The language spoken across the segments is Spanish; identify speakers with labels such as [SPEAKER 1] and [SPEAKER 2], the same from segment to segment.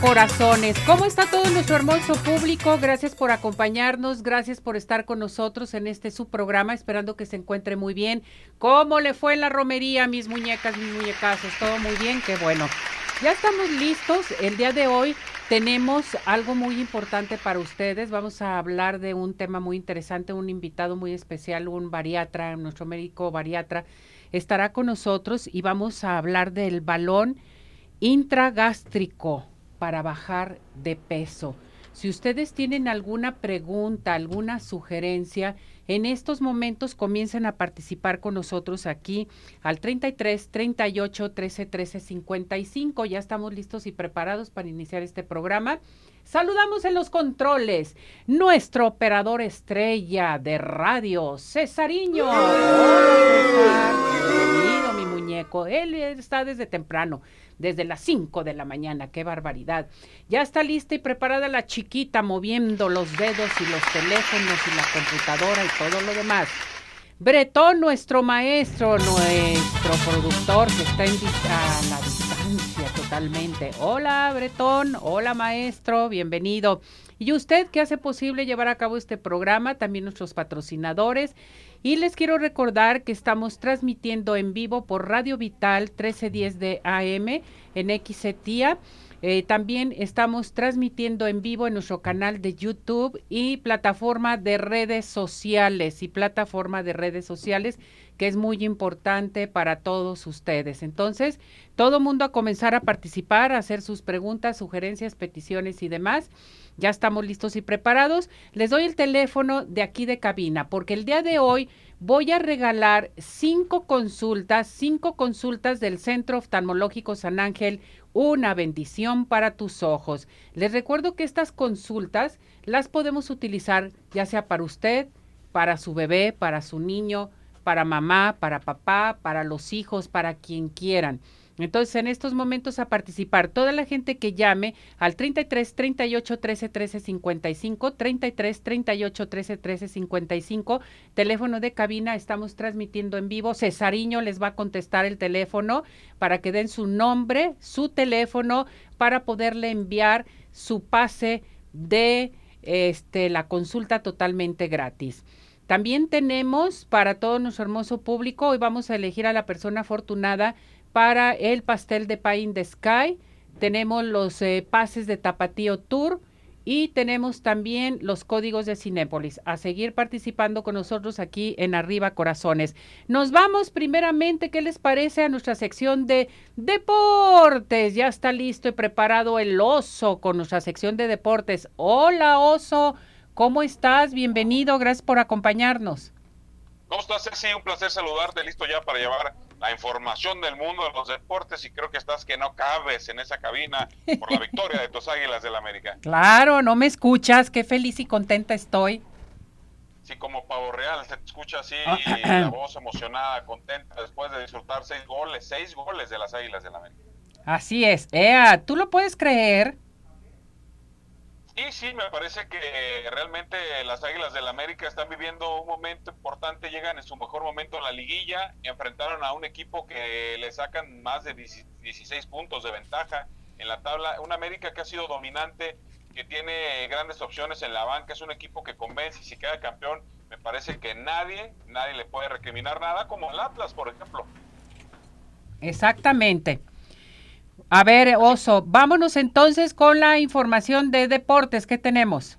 [SPEAKER 1] Corazones. ¿Cómo está todo nuestro hermoso público? Gracias por acompañarnos, gracias por estar con nosotros en este subprograma, esperando que se encuentre muy bien. ¿Cómo le fue la romería, mis muñecas, mis muñecazos? Todo muy bien, qué bueno. Ya estamos listos. El día de hoy tenemos algo muy importante para ustedes. Vamos a hablar de un tema muy interesante, un invitado muy especial, un bariatra, nuestro médico bariatra estará con nosotros y vamos a hablar del balón intragástrico para bajar de peso. Si ustedes tienen alguna pregunta, alguna sugerencia, en estos momentos comiencen a participar con nosotros aquí al 33 38 13 13 55. Ya estamos listos y preparados para iniciar este programa. Saludamos en los controles nuestro operador estrella de radio, Cesariño. Hola, Bienvenido, mi muñeco. Él está desde temprano desde las 5 de la mañana. ¡Qué barbaridad! Ya está lista y preparada la chiquita moviendo los dedos y los teléfonos y la computadora y todo lo demás. Bretón, nuestro maestro, nuestro productor que está en la distancia totalmente. Hola, Bretón. Hola, maestro. Bienvenido. Y usted que hace posible llevar a cabo este programa, también nuestros patrocinadores y les quiero recordar que estamos transmitiendo en vivo por Radio Vital 1310 de AM en XETIA. Eh, también estamos transmitiendo en vivo en nuestro canal de YouTube y plataforma de redes sociales y plataforma de redes sociales que es muy importante para todos ustedes. Entonces, todo mundo a comenzar a participar, a hacer sus preguntas, sugerencias, peticiones y demás. Ya estamos listos y preparados. Les doy el teléfono de aquí de cabina, porque el día de hoy voy a regalar cinco consultas, cinco consultas del Centro Oftalmológico San Ángel, una bendición para tus ojos. Les recuerdo que estas consultas las podemos utilizar ya sea para usted, para su bebé, para su niño, para mamá, para papá, para los hijos, para quien quieran. Entonces, en estos momentos a participar toda la gente que llame al 33 38 13 13 55, 33 38 13 13 55, teléfono de cabina, estamos transmitiendo en vivo. Cesariño les va a contestar el teléfono para que den su nombre, su teléfono, para poderle enviar su pase de este, la consulta totalmente gratis. También tenemos para todo nuestro hermoso público, hoy vamos a elegir a la persona afortunada para el pastel de Pie in the Sky. Tenemos los eh, pases de Tapatío Tour y tenemos también los códigos de Cinépolis. A seguir participando con nosotros aquí en Arriba Corazones. Nos vamos primeramente, ¿qué les parece a nuestra sección de deportes? Ya está listo y preparado el oso con nuestra sección de deportes. Hola oso, ¿cómo estás? Bienvenido, gracias por acompañarnos.
[SPEAKER 2] ¿Cómo estás, Ceci? Un placer saludarte, listo ya para llevar la información del mundo de los deportes y creo que estás que no cabes en esa cabina por la victoria de tus Águilas del América.
[SPEAKER 1] Claro, no me escuchas, qué feliz y contenta estoy.
[SPEAKER 2] Sí, como pavo real, se te escucha así, ah, la voz emocionada, contenta, después de disfrutar seis goles, seis goles de las Águilas del América.
[SPEAKER 1] Así es, Ea, ¿tú lo puedes creer?
[SPEAKER 2] Sí, sí, me parece que realmente las Águilas del América están viviendo un momento importante, llegan en su mejor momento en la liguilla, enfrentaron a un equipo que le sacan más de 16 puntos de ventaja en la tabla, un América que ha sido dominante, que tiene grandes opciones en la banca, es un equipo que convence y si queda campeón, me parece que nadie, nadie le puede recriminar nada, como el Atlas, por ejemplo.
[SPEAKER 1] Exactamente. A ver, Oso, vámonos entonces con la información de deportes que tenemos.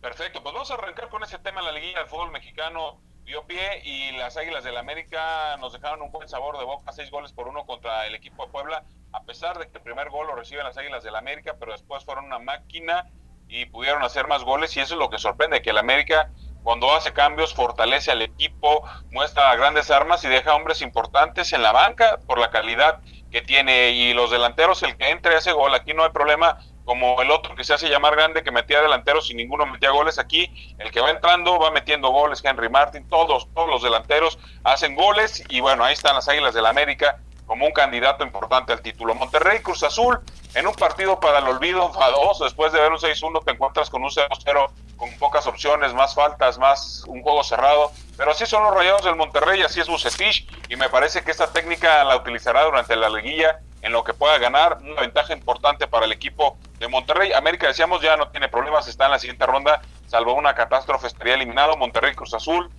[SPEAKER 2] Perfecto, pues vamos a arrancar con ese tema. La liguilla del fútbol mexicano dio pie y las Águilas del América nos dejaron un buen sabor de boca, seis goles por uno contra el equipo de Puebla, a pesar de que el primer gol lo reciben las Águilas del América, pero después fueron una máquina y pudieron hacer más goles y eso es lo que sorprende, que el América cuando hace cambios fortalece al equipo, muestra grandes armas y deja hombres importantes en la banca por la calidad que tiene y los delanteros, el que entre ese gol, aquí no hay problema como el otro que se hace llamar grande que metía delanteros y ninguno metía goles aquí, el que va entrando va metiendo goles, Henry Martin, todos, todos los delanteros hacen goles y bueno, ahí están las Águilas del la América como un candidato importante al título. Monterrey Cruz Azul, en un partido para el olvido enfadoso, después de ver un 6-1 te encuentras con un 0-0 con pocas opciones, más faltas, más un juego cerrado, pero así son los rayados del Monterrey, así es Bucetich, y me parece que esta técnica la utilizará durante la liguilla en lo que pueda ganar, una ventaja importante para el equipo de Monterrey. América, decíamos, ya no tiene problemas, está en la siguiente ronda, salvo una catástrofe, estaría eliminado. Monterrey Cruz Azul,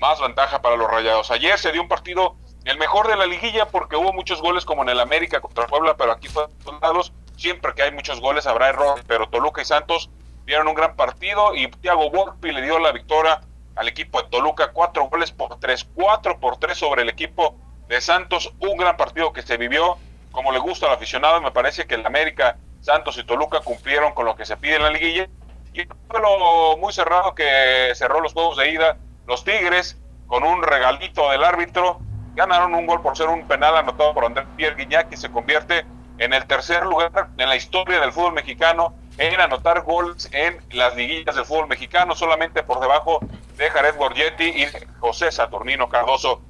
[SPEAKER 2] más ventaja para los rayados. Ayer se dio un partido el mejor de la liguilla porque hubo muchos goles como en el América contra Puebla, pero aquí fue lados. Siempre que hay muchos goles habrá errores, pero Toluca y Santos dieron un gran partido y Thiago Volpi le dio la victoria al equipo de Toluca, cuatro goles por tres, cuatro por tres sobre el equipo de Santos, un gran partido que se vivió como le gusta al aficionado, me parece que el América, Santos y Toluca cumplieron con lo que se pide en la liguilla, y lo muy cerrado que cerró los juegos de ida, los Tigres, con un regalito del árbitro, ganaron un gol por ser un penal anotado por Andrés Pierre Guignac, que se convierte en el tercer lugar en la historia del fútbol mexicano en anotar goles en las liguillas del fútbol mexicano, solamente por debajo de Jared Borgetti y José Saturnino Cardoso.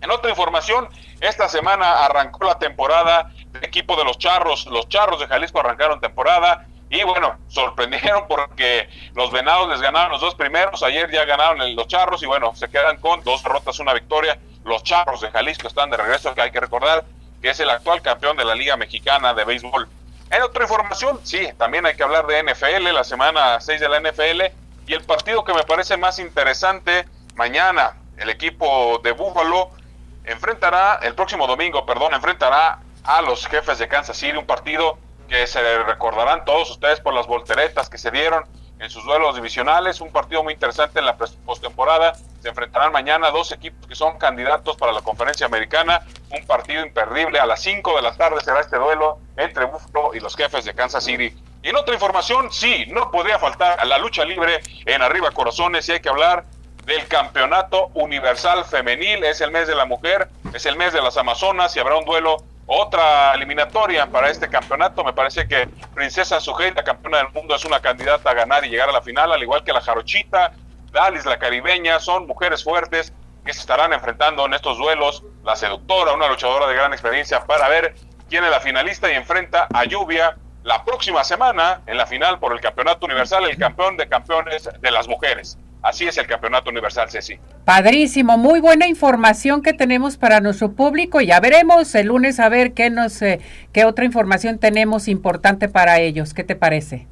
[SPEAKER 2] En otra información, esta semana arrancó la temporada del equipo de los Charros. Los Charros de Jalisco arrancaron temporada y bueno, sorprendieron porque los Venados les ganaron los dos primeros. Ayer ya ganaron los Charros y bueno, se quedan con dos derrotas, una victoria. Los Charros de Jalisco están de regreso, que hay que recordar que es el actual campeón de la Liga Mexicana de Béisbol. En otra información, sí, también hay que hablar de NFL, la semana 6 de la NFL, y el partido que me parece más interesante, mañana el equipo de Buffalo enfrentará, el próximo domingo, perdón, enfrentará a los jefes de Kansas City, un partido que se recordarán todos ustedes por las volteretas que se dieron en sus duelos divisionales, un partido muy interesante en la postemporada. Se enfrentarán mañana dos equipos que son candidatos para la conferencia americana, un partido imperdible. A las 5 de la tarde será este duelo entre Buffalo y los jefes de Kansas City. Y en otra información, sí, no podría faltar a la lucha libre en Arriba Corazones y hay que hablar del campeonato universal femenil. Es el mes de la mujer, es el mes de las Amazonas y habrá un duelo otra eliminatoria para este campeonato. Me parece que Princesa Sujeita, campeona del mundo, es una candidata a ganar y llegar a la final, al igual que la Jarochita, Dalis, la caribeña, son mujeres fuertes que se estarán enfrentando en estos duelos. La seductora, una luchadora de gran experiencia, para ver quién es la finalista y enfrenta a Lluvia la próxima semana en la final por el campeonato universal, el campeón de campeones de las mujeres. Así es el campeonato universal, Ceci.
[SPEAKER 1] Padrísimo, muy buena información que tenemos para nuestro público. Ya veremos el lunes a ver qué nos, eh, qué otra información tenemos importante para ellos. ¿Qué te parece?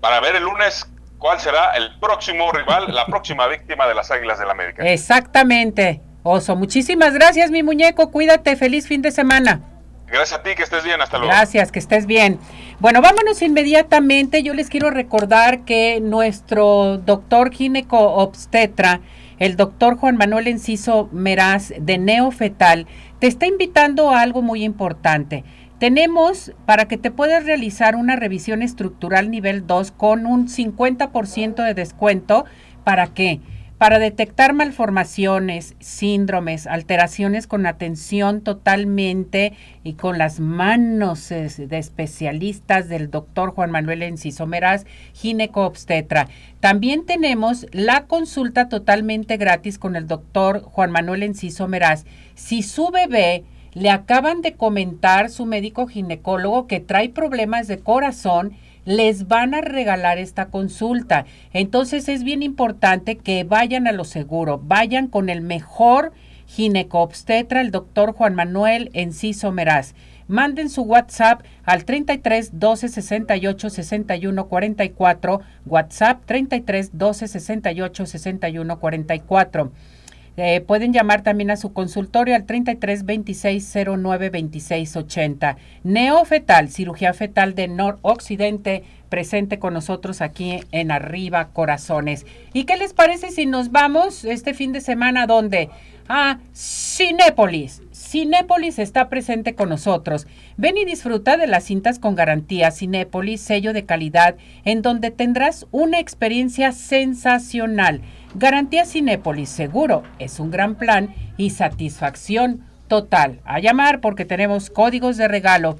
[SPEAKER 2] Para ver el lunes cuál será el próximo rival, la próxima víctima de las Águilas del la América.
[SPEAKER 1] Exactamente. Oso, muchísimas gracias, mi muñeco. Cuídate, feliz fin de semana.
[SPEAKER 2] Gracias a ti, que estés bien, hasta luego.
[SPEAKER 1] Gracias, que estés bien. Bueno, vámonos inmediatamente. Yo les quiero recordar que nuestro doctor gineco obstetra, el doctor Juan Manuel Enciso Meraz de Neofetal, te está invitando a algo muy importante. Tenemos para que te puedas realizar una revisión estructural nivel 2 con un 50% de descuento. ¿Para qué? para detectar malformaciones, síndromes, alteraciones con atención totalmente y con las manos de especialistas del doctor Juan Manuel Enciso Meraz, gineco-obstetra. También tenemos la consulta totalmente gratis con el doctor Juan Manuel Enciso Meraz. Si su bebé le acaban de comentar su médico ginecólogo que trae problemas de corazón, les van a regalar esta consulta. Entonces es bien importante que vayan a lo seguro, vayan con el mejor ginecobstetra, el doctor Juan Manuel Enciso Meraz. Manden su WhatsApp al 33 12 68 61 44, WhatsApp 33 12 68 61 44. Eh, pueden llamar también a su consultorio al 33 26 09 26 80. Neofetal, cirugía fetal de noroccidente, presente con nosotros aquí en Arriba Corazones. ¿Y qué les parece si nos vamos este fin de semana donde? a Cinépolis. Cinépolis está presente con nosotros. Ven y disfruta de las cintas con garantía Cinépolis, sello de calidad, en donde tendrás una experiencia sensacional. Garantía Cinépolis, seguro, es un gran plan y satisfacción total. A llamar porque tenemos códigos de regalo.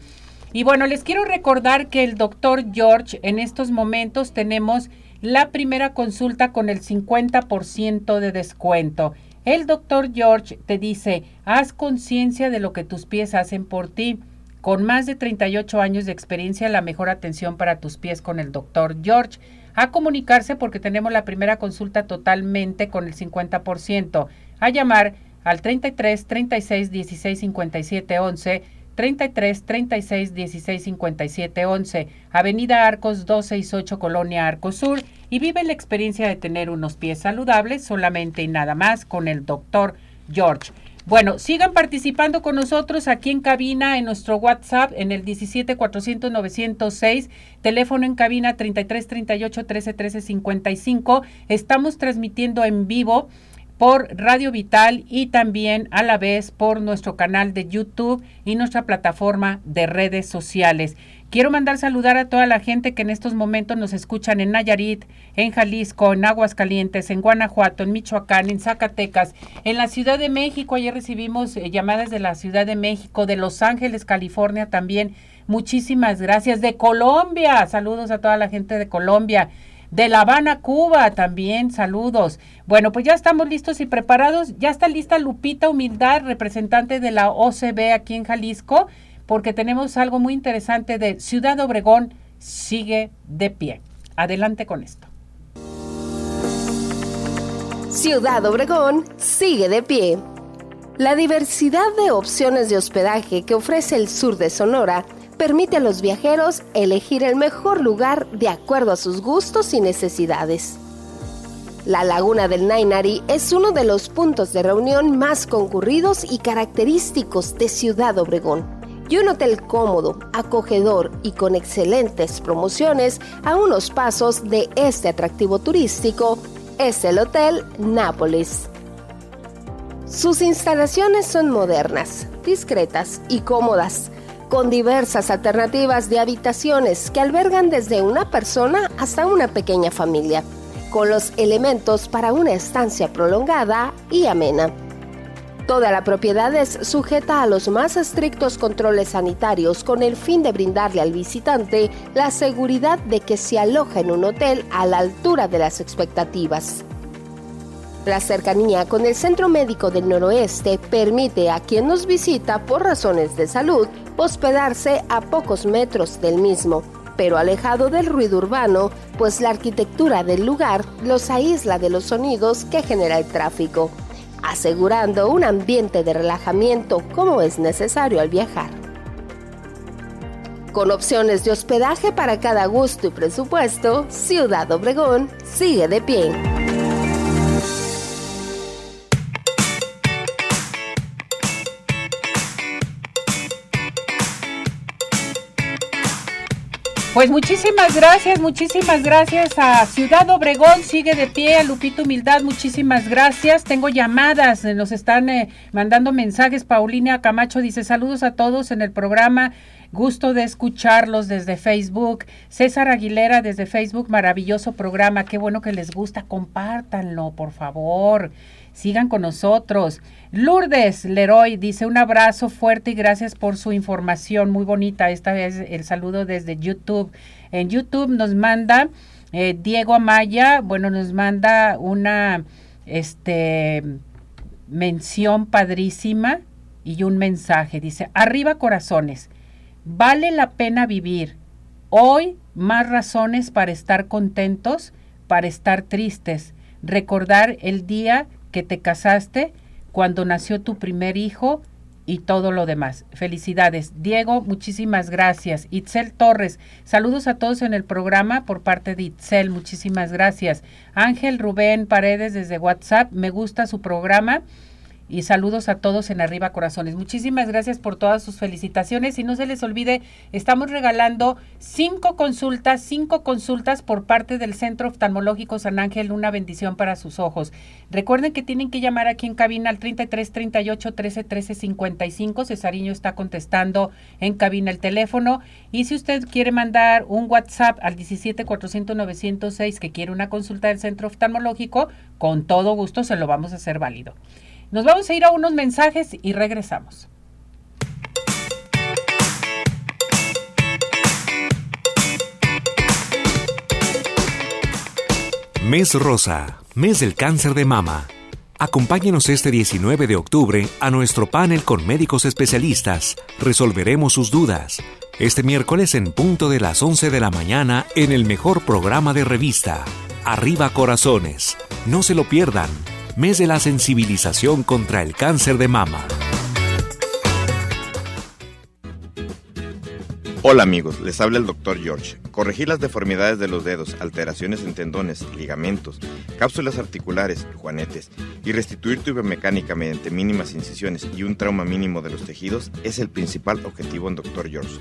[SPEAKER 1] Y bueno, les quiero recordar que el doctor George, en estos momentos tenemos la primera consulta con el 50% de descuento. El doctor George te dice, haz conciencia de lo que tus pies hacen por ti. Con más de 38 años de experiencia, la mejor atención para tus pies con el doctor George. A comunicarse porque tenemos la primera consulta totalmente con el 50%. A llamar al 33 36 16 57 11 33 36 16 57 11, Avenida Arcos 268, Colonia Arcos Sur, y vive la experiencia de tener unos pies saludables solamente y nada más con el doctor George. Bueno, sigan participando con nosotros aquí en cabina en nuestro WhatsApp en el 17 400 906, teléfono en cabina 33 38 13 13 55. Estamos transmitiendo en vivo por Radio Vital y también a la vez por nuestro canal de YouTube y nuestra plataforma de redes sociales. Quiero mandar saludar a toda la gente que en estos momentos nos escuchan en Nayarit, en Jalisco, en Aguascalientes, en Guanajuato, en Michoacán, en Zacatecas, en la Ciudad de México. Ayer recibimos eh, llamadas de la Ciudad de México, de Los Ángeles, California también. Muchísimas gracias. De Colombia, saludos a toda la gente de Colombia de La Habana, Cuba, también saludos. Bueno, pues ya estamos listos y preparados. Ya está lista Lupita Humildad, representante de la OCB aquí en Jalisco, porque tenemos algo muy interesante de Ciudad Obregón sigue de pie. Adelante con esto.
[SPEAKER 3] Ciudad Obregón sigue de pie. La diversidad de opciones de hospedaje que ofrece el sur de Sonora permite a los viajeros elegir el mejor lugar de acuerdo a sus gustos y necesidades. La Laguna del Nainari es uno de los puntos de reunión más concurridos y característicos de Ciudad Obregón. Y un hotel cómodo, acogedor y con excelentes promociones a unos pasos de este atractivo turístico es el Hotel Nápoles. Sus instalaciones son modernas, discretas y cómodas con diversas alternativas de habitaciones que albergan desde una persona hasta una pequeña familia, con los elementos para una estancia prolongada y amena. Toda la propiedad es sujeta a los más estrictos controles sanitarios con el fin de brindarle al visitante la seguridad de que se aloja en un hotel a la altura de las expectativas. La cercanía con el Centro Médico del Noroeste permite a quien nos visita por razones de salud hospedarse a pocos metros del mismo, pero alejado del ruido urbano, pues la arquitectura del lugar los aísla de los sonidos que genera el tráfico, asegurando un ambiente de relajamiento como es necesario al viajar. Con opciones de hospedaje para cada gusto y presupuesto, Ciudad Obregón sigue de pie.
[SPEAKER 1] Pues muchísimas gracias, muchísimas gracias a Ciudad Obregón, sigue de pie, a Lupito Humildad, muchísimas gracias. Tengo llamadas, eh, nos están eh, mandando mensajes. Paulina Camacho dice saludos a todos en el programa. Gusto de escucharlos desde Facebook. César Aguilera desde Facebook, maravilloso programa. Qué bueno que les gusta. Compártanlo, por favor. Sigan con nosotros. Lourdes Leroy dice un abrazo fuerte y gracias por su información muy bonita. Esta vez el saludo desde YouTube. En YouTube nos manda eh, Diego Amaya, bueno, nos manda una este, mención padrísima y un mensaje. Dice, arriba corazones, vale la pena vivir. Hoy más razones para estar contentos, para estar tristes. Recordar el día que te casaste, cuando nació tu primer hijo y todo lo demás. Felicidades. Diego, muchísimas gracias. Itzel Torres, saludos a todos en el programa por parte de Itzel, muchísimas gracias. Ángel Rubén Paredes desde WhatsApp, me gusta su programa y saludos a todos en Arriba Corazones. Muchísimas gracias por todas sus felicitaciones y no se les olvide, estamos regalando cinco consultas, cinco consultas por parte del Centro Oftalmológico San Ángel, una bendición para sus ojos. Recuerden que tienen que llamar aquí en cabina al 33 38 13 13 55. Cesariño está contestando en cabina el teléfono y si usted quiere mandar un WhatsApp al 17 400 906 que quiere una consulta del Centro Oftalmológico, con todo gusto se lo vamos a hacer válido. Nos vamos a ir a unos mensajes y regresamos.
[SPEAKER 4] Mes Rosa, mes del cáncer de mama. Acompáñenos este 19 de octubre a nuestro panel con médicos especialistas. Resolveremos sus dudas. Este miércoles en punto de las 11 de la mañana en el mejor programa de revista. Arriba Corazones. No se lo pierdan mes de la sensibilización contra el cáncer de mama.
[SPEAKER 5] Hola amigos, les habla el Dr. George. Corregir las deformidades de los dedos, alteraciones en tendones, ligamentos, cápsulas articulares, juanetes y restituir tu biomecánica mediante mínimas incisiones y un trauma mínimo de los tejidos es el principal objetivo en Dr. George.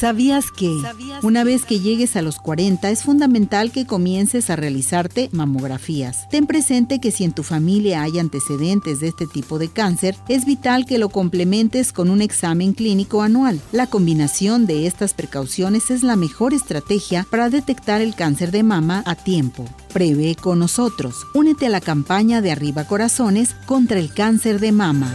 [SPEAKER 6] ¿Sabías que una vez que llegues a los 40 es fundamental que comiences a realizarte mamografías? Ten presente que si en tu familia hay antecedentes de este tipo de cáncer, es vital que lo complementes con un examen clínico anual. La combinación de estas precauciones es la mejor estrategia para detectar el cáncer de mama a tiempo. Prevé con nosotros. Únete a la campaña de Arriba Corazones contra el cáncer de mama.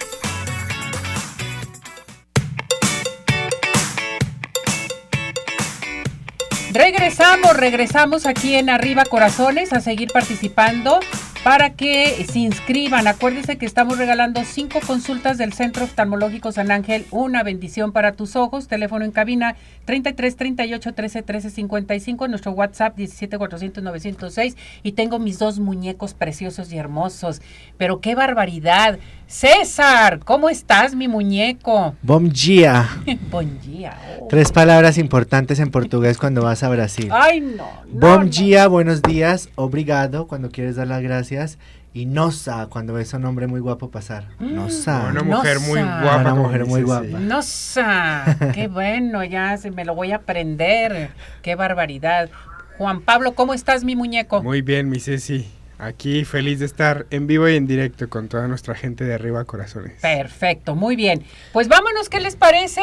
[SPEAKER 1] Regresamos, regresamos aquí en Arriba Corazones a seguir participando para que se inscriban. Acuérdense que estamos regalando cinco consultas del Centro Oftalmológico San Ángel, una bendición para tus ojos. Teléfono en cabina 33 38 13 13 55, nuestro WhatsApp 17 400 906 y tengo mis dos muñecos preciosos y hermosos. Pero qué barbaridad. César, ¿cómo estás, mi muñeco?
[SPEAKER 7] Bom dia.
[SPEAKER 1] Bom dia. Oh.
[SPEAKER 7] Tres palabras importantes en portugués cuando vas a Brasil.
[SPEAKER 1] Ay, no. no
[SPEAKER 7] Bom
[SPEAKER 1] no.
[SPEAKER 7] dia, buenos días, obrigado cuando quieres dar las gracias y nosa cuando ves a un hombre muy guapo pasar. Nosa.
[SPEAKER 8] Una mujer muy guapa.
[SPEAKER 7] Una mujer muy guapa.
[SPEAKER 8] sí.
[SPEAKER 1] Nosa, qué bueno, ya se me lo voy a aprender. Qué barbaridad. Juan Pablo, ¿cómo estás, mi muñeco?
[SPEAKER 8] Muy bien, mi Ceci. Aquí feliz de estar en vivo y en directo con toda nuestra gente de Arriba Corazones.
[SPEAKER 1] Perfecto, muy bien. Pues vámonos, ¿qué les parece?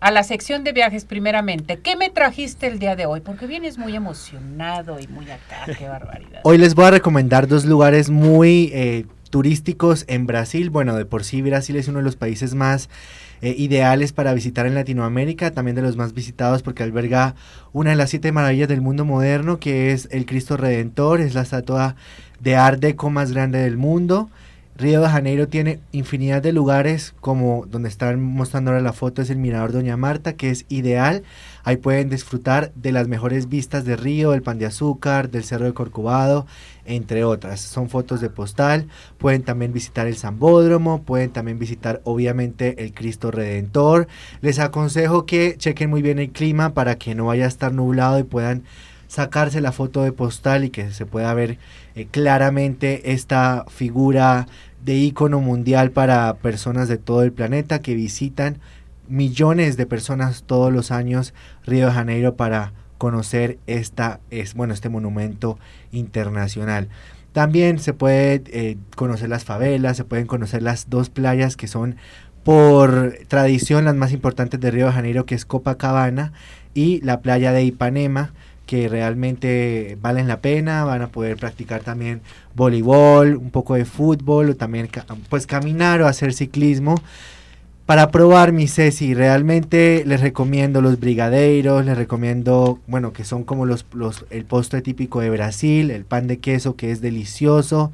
[SPEAKER 1] a la sección de viajes primeramente. ¿Qué me trajiste el día de hoy? Porque vienes muy emocionado y muy acá, qué barbaridad.
[SPEAKER 7] Hoy les voy a recomendar dos lugares muy eh, turísticos en Brasil. Bueno, de por sí Brasil es uno de los países más eh, ideales para visitar en Latinoamérica, también de los más visitados porque alberga una de las siete maravillas del mundo moderno, que es el Cristo Redentor, es la estatua de Art Deco más grande del mundo. Río de Janeiro tiene infinidad de lugares, como donde están mostrando ahora la foto, es el Mirador Doña Marta, que es ideal. Ahí pueden disfrutar de las mejores vistas de Río, del Pan de Azúcar, del Cerro de Corcovado, entre otras. Son fotos de postal. Pueden también visitar el Zambódromo, pueden también visitar obviamente el Cristo Redentor. Les aconsejo que chequen muy bien el clima para que no vaya a estar nublado y puedan sacarse la foto de postal y que se pueda ver eh, claramente esta figura de ícono mundial para personas de todo el planeta que visitan millones de personas todos los años Río de Janeiro para conocer esta es bueno este monumento internacional. También se puede eh, conocer las favelas, se pueden conocer las dos playas que son por tradición las más importantes de Río de Janeiro, que es Copacabana y la playa de Ipanema, que realmente valen la pena, van a poder practicar también voleibol, un poco de fútbol, o también pues caminar o hacer ciclismo. Para probar mi Ceci, realmente les recomiendo los brigadeiros, les recomiendo, bueno, que son como los, los el postre típico de Brasil, el pan de queso que es delicioso,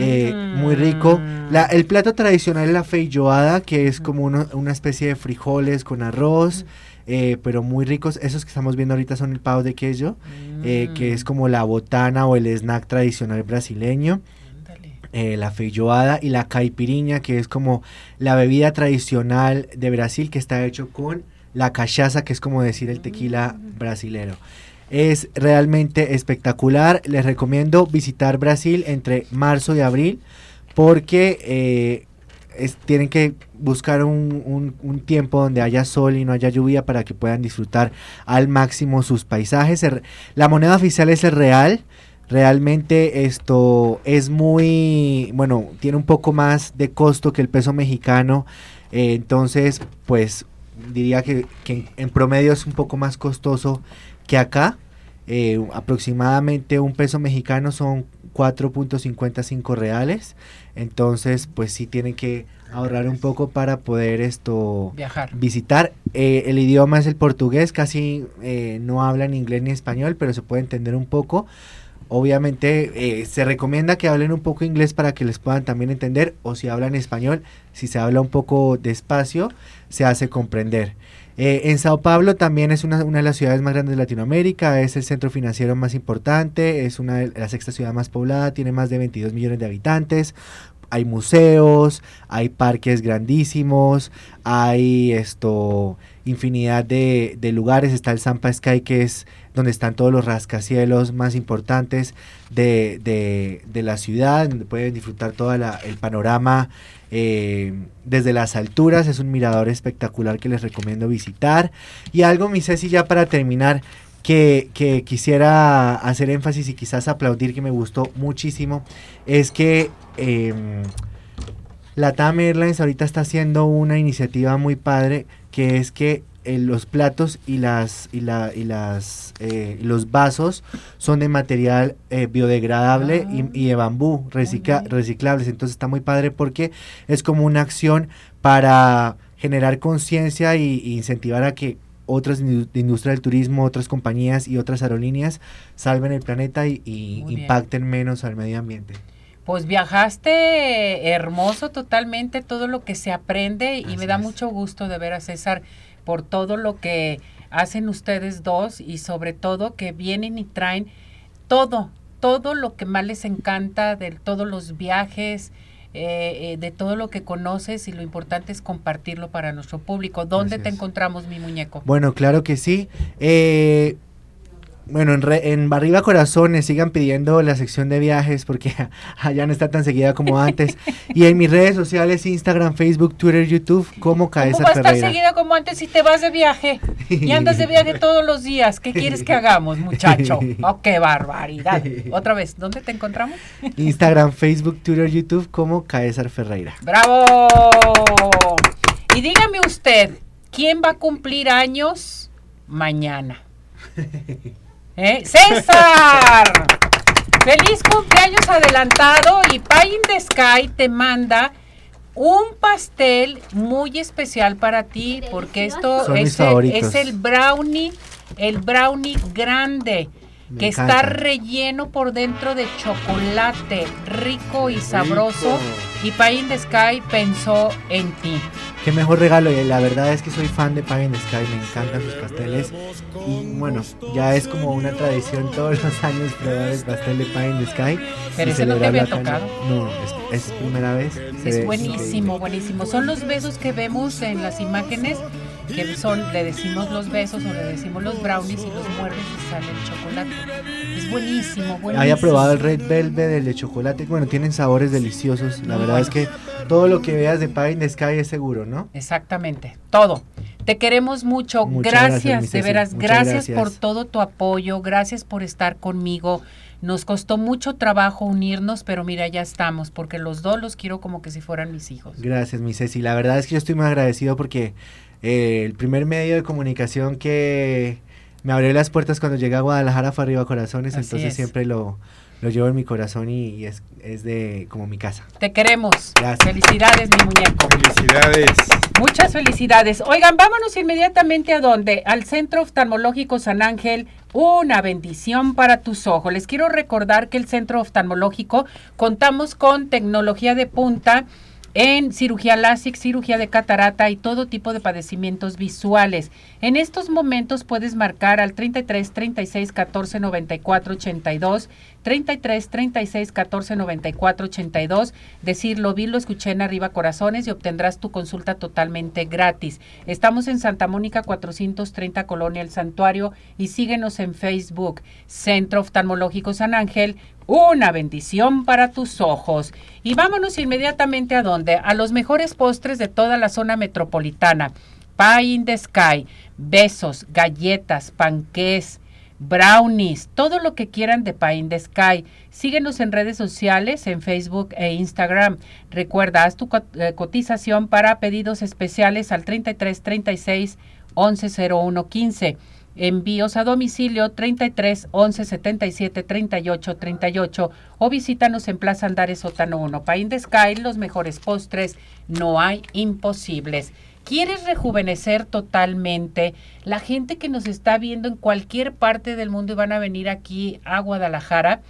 [SPEAKER 7] eh, muy rico. La, el plato tradicional es la feijoada, que es como una especie de frijoles con arroz. Eh, pero muy ricos. Esos que estamos viendo ahorita son el pavo de queso, eh, que es mm. como la botana o el snack tradicional brasileño. Eh, la feijoada y la caipiriña, que es como la bebida tradicional de Brasil, que está hecho con la cachaza, que es como decir el tequila mm. brasilero. Es realmente espectacular. Les recomiendo visitar Brasil entre marzo y abril porque tienen que buscar un, un, tiempo donde haya sol y no haya lluvia para que puedan disfrutar al máximo sus paisajes. La moneda oficial es el real. Realmente esto es muy, bueno, tiene un poco más de costo que el peso mexicano. Eh, entonces, pues diría que, en promedio es un poco más costoso que acá. Eh, aproximadamente un peso mexicano son 4.55 reales. Entonces, pues sí tienen que ahorrar un poco para poder esto
[SPEAKER 1] viajar.
[SPEAKER 7] visitar. Eh, el idioma es el portugués casi eh, no hablan inglés ni español pero se puede entender un poco. Obviamente eh, se recomienda que hablen un poco inglés para que les puedan también entender o si hablan español si se habla un poco despacio se hace comprender en Sao Paulo también es una, una, de las ciudades más grandes de Latinoamérica, es el centro financiero más importante, es una de la sexta ciudad más poblada, tiene más de 22 millones de habitantes, hay museos, hay parques grandísimos, hay esto infinidad de, lugares, está el Sampa Sky que es donde están todos los rascacielos más importantes de, de, la ciudad, donde pueden disfrutar todo el panorama eh, desde las alturas, es un mirador espectacular que les recomiendo visitar. Y algo, mi Ceci, ya para terminar, que, que, quisiera hacer énfasis y quizás aplaudir que me gustó muchísimo es que eh, la TAM Airlines ahorita está haciendo una iniciativa muy padre que es que eh, los platos y las y la y las eh, los vasos son de material eh, biodegradable y, y, de bambú reciclables. Entonces está muy padre porque es como una acción para generar conciencia y, incentivar a que otras de industria del turismo, otras compañías y otras aerolíneas salven el planeta y, impacten menos al medio ambiente.
[SPEAKER 1] Pues viajaste hermoso totalmente, todo lo que se aprende y me da mucho gusto de ver a César por todo lo que hacen ustedes dos y sobre todo que vienen y traen todo, todo lo que más les encanta de todos los viajes, eh, eh, de todo lo que conoces y lo importante es compartirlo para nuestro público. ¿Dónde te encontramos, mi muñeco?
[SPEAKER 7] Bueno, claro que sí. Eh, bueno, en, en Barriba Corazones sigan pidiendo la sección de viajes porque allá no está tan seguida como antes. y en mis redes sociales, Instagram, Facebook, Twitter, YouTube, como Caesa ¿Cómo va a estar
[SPEAKER 1] seguida como antes si te vas de viaje? Y andas de viaje todos los días. ¿Qué quieres que hagamos, muchacho? Oh, qué barbaridad. Otra vez, ¿dónde te encontramos?
[SPEAKER 7] Instagram, Facebook, Twitter, YouTube, como Caesar Ferreira.
[SPEAKER 1] ¡Bravo! Y dígame usted, ¿quién va a cumplir años mañana? ¿Eh? César. Feliz cumpleaños adelantado y Pie in the Sky te manda un pastel muy especial para ti porque esto es el, es el brownie, el brownie grande que está relleno por dentro de chocolate, rico y sabroso. Y Pie in the Sky pensó en ti.
[SPEAKER 7] Qué mejor regalo, y la verdad es que soy fan de Pie in the Sky, me encantan sus pasteles. Y bueno, ya es como una tradición todos los años probar el pastel de Pie in the Sky.
[SPEAKER 1] Pero ese no te había tocado.
[SPEAKER 7] No, es, es, primera vez.
[SPEAKER 1] Es buenísimo, buenísimo. Son los besos que vemos en las imágenes que son, le decimos los besos o le decimos los brownies y los muerdes y sale el chocolate. Es buenísimo, buenísimo.
[SPEAKER 7] Había probado el Red Velvet, el de chocolate. Bueno, tienen sabores deliciosos. La verdad es que todo lo que veas de Pie in the Sky es seguro, ¿no?
[SPEAKER 1] Exactamente, todo. Te queremos mucho. gracias, de veras. Gracias, gracias por todo tu apoyo. Gracias por estar conmigo. Nos costó mucho trabajo unirnos, pero mira, ya estamos, porque los dos los quiero como que si fueran mis hijos.
[SPEAKER 7] Gracias, mi Ceci. La verdad es que yo estoy muy agradecido porque eh, el primer medio de comunicación que me abrió las puertas cuando llegué a Guadalajara fue Arriba Corazones, entonces siempre lo, lo llevo en mi corazón y, es, es, de como mi casa.
[SPEAKER 1] Te queremos. Felicidades, mi muñeco.
[SPEAKER 8] Felicidades.
[SPEAKER 1] Muchas felicidades. Oigan, vámonos inmediatamente a donde? Al Centro Oftalmológico San Ángel. Una bendición para tus ojos. Les quiero recordar que el Centro Oftalmológico contamos con tecnología de punta en cirugía LASIK, cirugía de catarata y todo tipo de padecimientos visuales. En estos momentos puedes marcar al 33 36 14 94 82, 33 36 14 94 82, decir lo vi, lo escuché en Arriba Corazones y obtendrás tu consulta totalmente gratis. Estamos en Santa Mónica 430 Colonia El Santuario y síguenos en Facebook, Centro Oftalmológico San Ángel una bendición para tus ojos. Y vámonos inmediatamente a dónde? A los mejores postres de toda la zona metropolitana. Pie in the Sky, besos, galletas, panqués, brownies, todo lo que quieran de Pie in the Sky. Síguenos en redes sociales, en Facebook e Instagram. Recuerda, haz tu eh, cotización para pedidos especiales al 33 36 11 01 15. Envíos a domicilio 33 11 77 38 38 o visítanos en Plaza Andares Sótano 1. Pain de Sky, los mejores postres, no hay imposibles. ¿Quieres rejuvenecer totalmente? La gente que nos está viendo en cualquier parte del mundo y van a venir aquí a Guadalajara,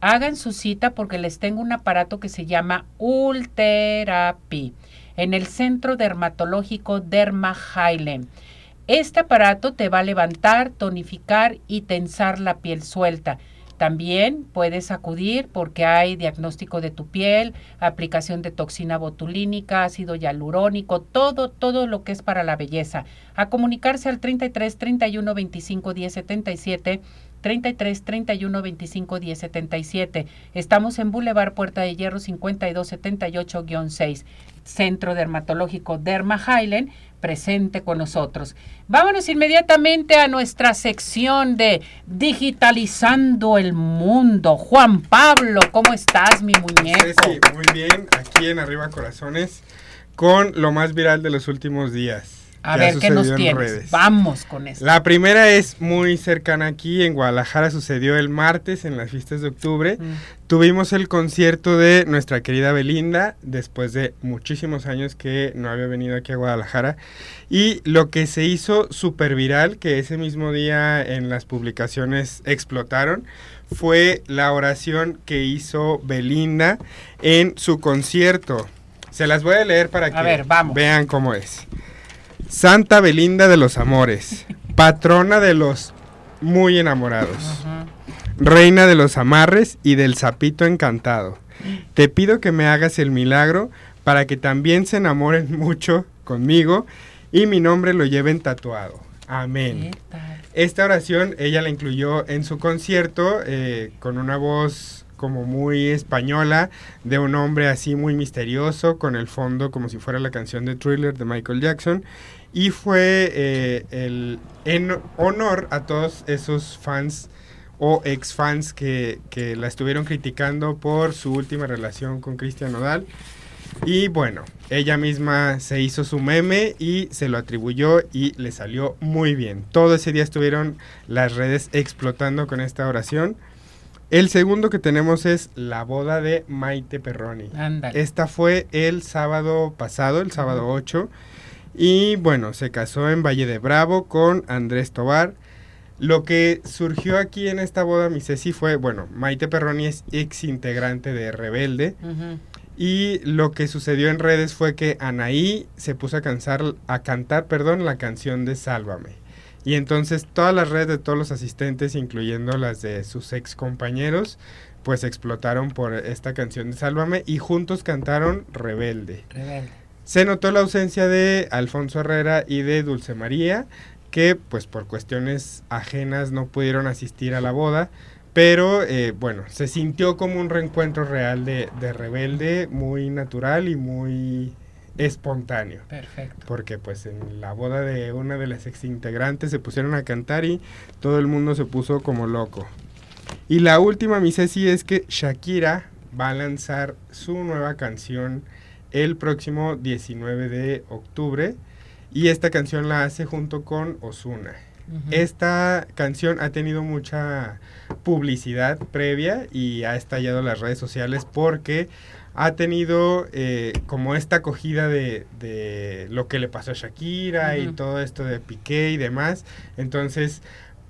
[SPEAKER 1] hagan su cita porque les tengo un aparato que se llama Ultherapy en el Centro Dermatológico Derma Highland. Este aparato te va a levantar, tonificar y tensar la piel suelta. También puedes acudir porque hay diagnóstico de tu piel, aplicación de toxina botulínica, ácido hialurónico, todo, todo lo que es para la belleza. A comunicarse al 33 31 25 10 77 33 31 25 10 77. Estamos en Boulevard Puerta de Hierro 52 78-6, Centro Dermatológico Derma Highland presente con nosotros. Vámonos inmediatamente a nuestra sección de Digitalizando el Mundo. Juan Pablo, ¿cómo estás, mi muñeco?
[SPEAKER 8] Sí, muy bien, aquí en Arriba Corazones, con lo más viral de los últimos días.
[SPEAKER 1] A ver, ¿qué nos tienes? Vamos con esto.
[SPEAKER 8] La primera es muy cercana aquí, en Guadalajara sucedió el martes en las fiestas de octubre. Mm. Tuvimos el concierto de nuestra querida Belinda, después de muchísimos años que no había venido aquí a Guadalajara. Y lo que se hizo súper viral, que ese mismo día en las publicaciones explotaron, fue la oración que hizo Belinda en su concierto. Se las voy a leer para que vean cómo es. Santa Belinda de los Amores, patrona de los muy enamorados, reina de los amarres y del sapito encantado. Te pido que me hagas el milagro para que también se enamoren mucho conmigo y mi nombre lo lleven tatuado. Amén. Esta oración ella la incluyó en su concierto eh, con una voz como muy española de un hombre así muy misterioso con el fondo como si fuera la canción de Thriller de Michael Jackson y fue eh, el, en honor a todos esos fans o ex fans que, que, la estuvieron criticando por su última relación con Cristian Nodal. Y bueno, ella misma se hizo su meme y se lo atribuyó y le salió muy bien. Todo ese día estuvieron las redes explotando con esta oración. El segundo que tenemos es la boda de Maite Perroni. Esta fue el sábado pasado, el sábado 8. Y bueno, se casó en Valle de Bravo con Andrés Tobar. Lo que surgió aquí en esta boda, mi Ceci, fue, bueno, Maite Perroni es ex integrante de Rebelde. Y lo que sucedió en redes fue que Anaí se puso a, cansar, a cantar perdón, la canción de Sálvame. Y entonces todas las redes de todos los asistentes, incluyendo las de sus ex compañeros, pues explotaron por esta canción de Sálvame y juntos cantaron Rebelde. Rebelde. Se notó la ausencia de Alfonso Herrera y de Dulce María, que pues por cuestiones ajenas no pudieron asistir a la boda, pero eh, bueno, se sintió como un reencuentro real de, de, rebelde, muy natural y muy espontáneo.
[SPEAKER 1] Perfecto.
[SPEAKER 8] Porque pues en la boda de una de las exintegrantes se pusieron a cantar y todo el mundo se puso como loco. Y la última, mi Ceci, es que Shakira va a lanzar su nueva canción el próximo 19 de octubre y esta canción la hace junto con Osuna. Esta canción ha tenido mucha publicidad previa y ha estallado las redes sociales porque ha tenido eh, como esta acogida de, de, lo que le pasó a Shakira y todo esto de Piqué y demás. Entonces,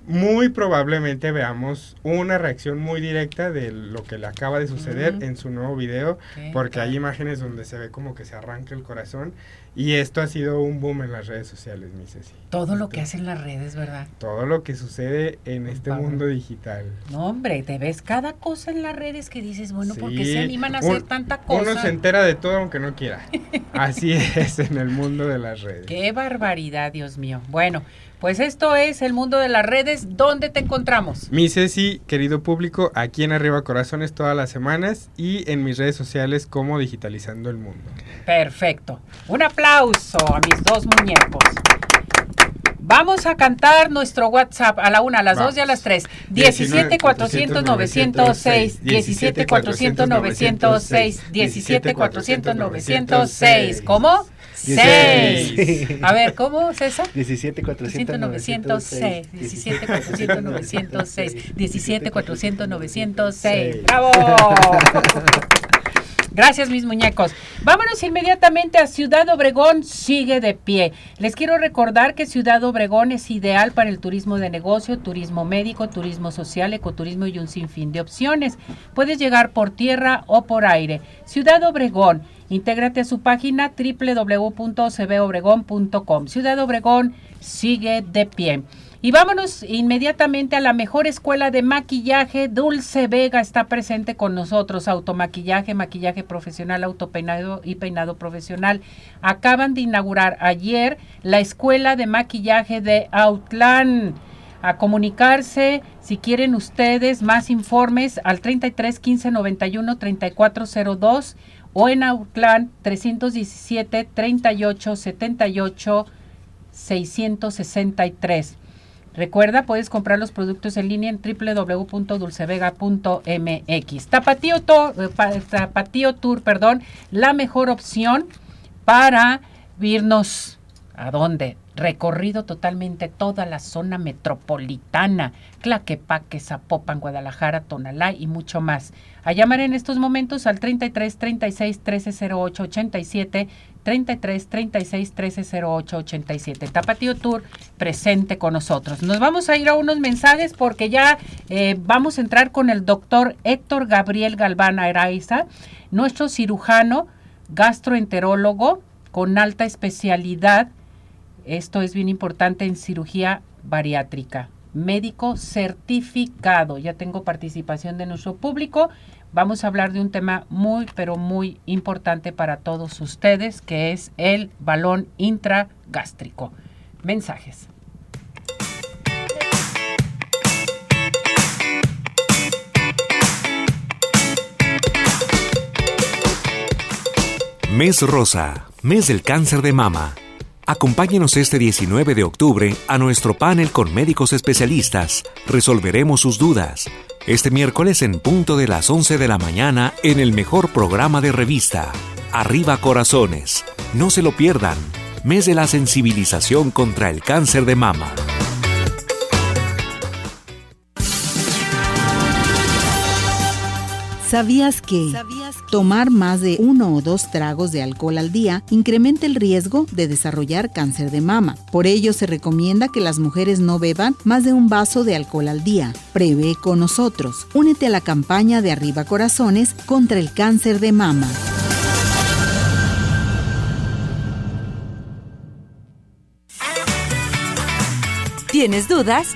[SPEAKER 8] muy probablemente veamos una reacción muy directa de lo que le acaba de suceder en su nuevo video, porque hay imágenes donde se ve como que se arranca el corazón y esto ha sido un boom en las redes sociales, mi Ceci.
[SPEAKER 1] Todo lo que hacen las redes, ¿verdad?
[SPEAKER 8] Todo lo que sucede en este mundo digital.
[SPEAKER 1] No, hombre, te ves cada cosa en las redes que dices, bueno, ¿por qué se animan a hacer tanta cosa?
[SPEAKER 8] Uno se entera de todo aunque no quiera. Así es en el mundo de las redes.
[SPEAKER 1] Qué barbaridad, Dios mío. Bueno, pues esto es el mundo de las redes. ¿Dónde te encontramos?
[SPEAKER 8] Mi Ceci, querido público, aquí en Arriba Corazones todas las semanas y en mis redes sociales como Digitalizando el Mundo.
[SPEAKER 1] Perfecto. Un aplauso a mis dos muñecos. Vamos a cantar nuestro WhatsApp a la una, a las dos y a las tres. 17 400 906. 17 400 906. 17 400 906. ¿Cómo? 6. A ver, ¿cómo, César?
[SPEAKER 7] 17 400 906.
[SPEAKER 1] 17 400 906. 17 400 906. ¡Bravo! Gracias, mis muñecos. Vámonos inmediatamente a Ciudad Obregón, sigue de pie. Les quiero recordar que Ciudad Obregón es ideal para el turismo de negocio, turismo médico, turismo social, ecoturismo y un sinfín de opciones. Puedes llegar por tierra o por aire. Ciudad Obregón, intégrate a su página www.cbobregón.com. Ciudad Obregón sigue de pie. Y vámonos inmediatamente a la mejor escuela de maquillaje. Dulce Vega está presente con nosotros. Automaquillaje, maquillaje profesional, autopeinado y peinado profesional. Acaban de inaugurar ayer la escuela de maquillaje de Outland. A comunicarse si quieren ustedes más informes al 33 15 91 3402 o en Outland 317 38 78 663. Recuerda, puedes comprar los productos en línea en www.dulcevega.mx. Tapatío, eh, Tapatío Tour, perdón, la mejor opción para irnos a dónde? Recorrido totalmente toda la zona metropolitana, Claquepaque, Zapopan, Guadalajara, Tonalá y mucho más. A llamar en estos momentos al 33 36 13 08 87 33 36 13 08 87. Tapatío Tour presente con nosotros. Nos vamos a ir a unos mensajes porque ya eh, vamos a entrar con el doctor Héctor Gabriel Galván Araiza, nuestro cirujano gastroenterólogo con alta especialidad. Esto es bien importante en cirugía bariátrica. Médico certificado. Ya tengo participación de nuestro público vamos a hablar de un tema muy, pero muy importante para todos ustedes, que es el balón intragástrico. Mensajes.
[SPEAKER 4] Mes Rosa, mes del cáncer de mama. Acompáñenos este 19 de octubre a nuestro panel con médicos especialistas. Resolveremos sus dudas. Este miércoles en punto de las 11 de la mañana en el mejor programa de revista. Arriba Corazones. No se lo pierdan. Mes de la sensibilización contra el cáncer de mama.
[SPEAKER 6] ¿Sabías que tomar más de uno o dos tragos de alcohol al día incrementa el riesgo de desarrollar cáncer de mama? Por ello se recomienda que las mujeres no beban más de un vaso de alcohol al día. Prevé con nosotros. Únete a la campaña de Arriba Corazones contra el cáncer de mama.
[SPEAKER 9] ¿Tienes dudas?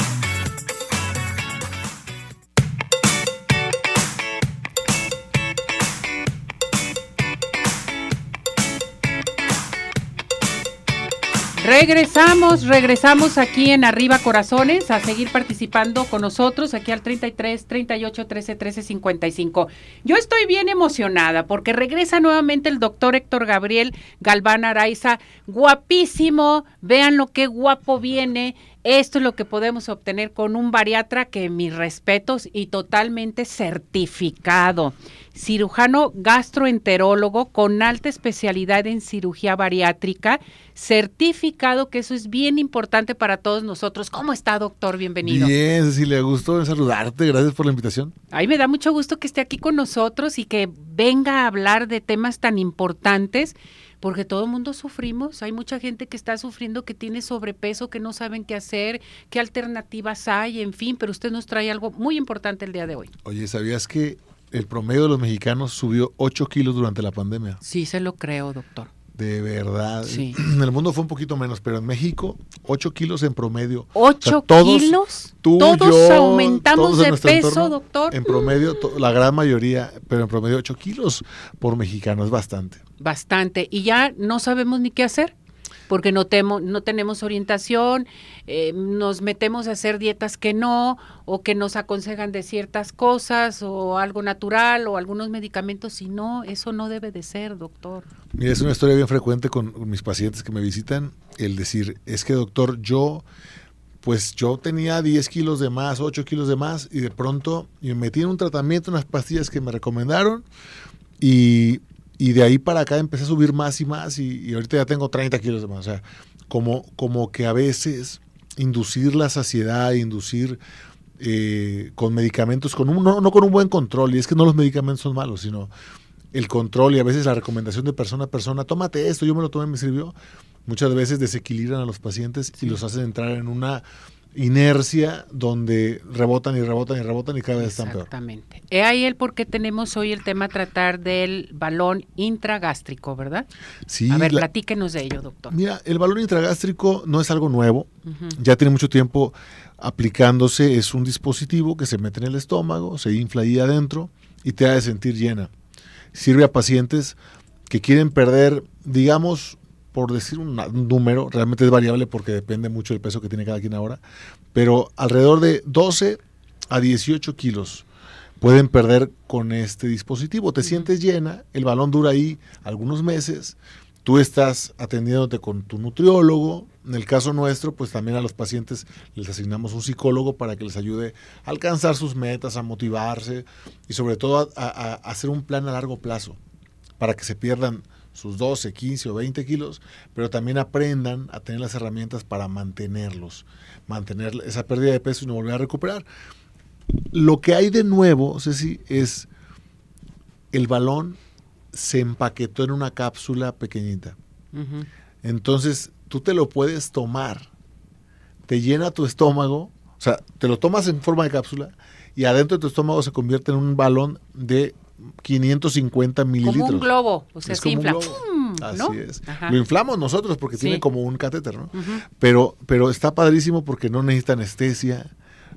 [SPEAKER 1] Regresamos, regresamos aquí en Arriba Corazones a seguir participando con nosotros aquí al 33 38 13 13 55. Yo estoy bien emocionada porque regresa nuevamente el doctor Héctor Gabriel Galván Araiza, guapísimo, vean lo que guapo viene. Esto es lo que podemos obtener con un bariatra que mis respetos y totalmente certificado. Cirujano gastroenterólogo con alta especialidad en cirugía bariátrica, certificado, que eso es bien importante para todos nosotros. ¿Cómo está, doctor? Bienvenido.
[SPEAKER 10] Bien, Cecilia, gusto saludarte. Gracias por la invitación.
[SPEAKER 1] Ay, me da mucho gusto que esté aquí con nosotros y que venga a hablar de temas tan importantes porque todo el mundo sufrimos, hay mucha gente que está sufriendo, que tiene sobrepeso, que no saben qué hacer, qué alternativas hay, en fin, pero usted nos trae algo muy importante el día de hoy.
[SPEAKER 10] Oye, ¿sabías que el promedio de los mexicanos subió 8 kilos durante la pandemia?
[SPEAKER 1] Sí, se lo creo, doctor.
[SPEAKER 10] De verdad.
[SPEAKER 1] Sí.
[SPEAKER 10] En el mundo fue un poquito menos, pero en México, 8 kilos en promedio.
[SPEAKER 1] ¿8 kilos?
[SPEAKER 10] Tú,
[SPEAKER 1] todos
[SPEAKER 10] yo,
[SPEAKER 1] aumentamos
[SPEAKER 10] todos
[SPEAKER 1] de peso,
[SPEAKER 10] entorno,
[SPEAKER 1] doctor.
[SPEAKER 10] En promedio, la gran mayoría, pero en promedio 8 kilos por mexicano, es bastante.
[SPEAKER 1] Bastante. Y ya no sabemos ni qué hacer, porque no, temo- no tenemos orientación, eh, nos metemos a hacer dietas que no, o que nos aconsejan de ciertas cosas, o algo natural, o algunos medicamentos, y no, eso no debe de ser, doctor.
[SPEAKER 10] Mira, es una historia bien frecuente con, mis pacientes que me visitan, el decir, es que doctor, yo, pues yo tenía 10 kilos de más, 8 kilos de más, y de pronto me metí en un tratamiento, unas pastillas que me recomendaron, y, y de ahí para acá empecé a subir más y más, y, y ahorita ya tengo 30 kilos de más. O sea, como, como que a veces inducir la saciedad, inducir eh, con medicamentos, con un, no, no con un buen control, y es que no los medicamentos son malos, sino el control y a veces la recomendación de persona a persona, tómate esto, yo me lo tomé, me sirvió, muchas veces desequilibran a los pacientes y los hacen entrar en una inercia donde rebotan y rebotan y rebotan y cada vez están peor.
[SPEAKER 1] Exactamente. He ahí el por qué tenemos hoy el tema a tratar del balón intragástrico, ¿verdad?
[SPEAKER 10] Sí,
[SPEAKER 1] a ver,
[SPEAKER 10] la-
[SPEAKER 1] platíquenos de ello, doctor.
[SPEAKER 10] Mira, el balón intragástrico no es algo nuevo, ya tiene mucho tiempo aplicándose, es un dispositivo que se mete en el estómago, se infla ahí adentro y te hace sentir llena. Sirve a pacientes que quieren perder, digamos, por decir un, número, realmente es variable porque depende mucho del peso que tiene cada quien ahora, pero alrededor de 12 a 18 kilos pueden perder con este dispositivo. Te sientes llena, el balón dura ahí algunos meses, tú estás atendiéndote con tu nutriólogo. En el caso nuestro, pues también a los pacientes les asignamos un psicólogo para que les ayude a alcanzar sus metas, a motivarse y sobre todo a, a- a hacer un plan a largo plazo para que se pierdan sus 12, 15 o 20 kilos, pero también aprendan a tener las herramientas para mantenerlos, mantener esa pérdida de peso y no volver a recuperar. Lo que hay de nuevo, Ceci, es el balón se empaquetó en una cápsula pequeñita. Entonces, tú te lo puedes tomar. Te llena tu estómago, o sea, te lo tomas en forma de cápsula y adentro de tu estómago se convierte en un balón de 550 mililitros.
[SPEAKER 1] Como un globo, o sea,
[SPEAKER 10] Es
[SPEAKER 1] se infla.
[SPEAKER 10] Así
[SPEAKER 1] ¿no?
[SPEAKER 10] es.
[SPEAKER 1] Ajá.
[SPEAKER 10] Lo inflamos nosotros porque
[SPEAKER 1] Sí.
[SPEAKER 10] tiene como un catéter, ¿no? Pero, pero está padrísimo porque no necesita anestesia,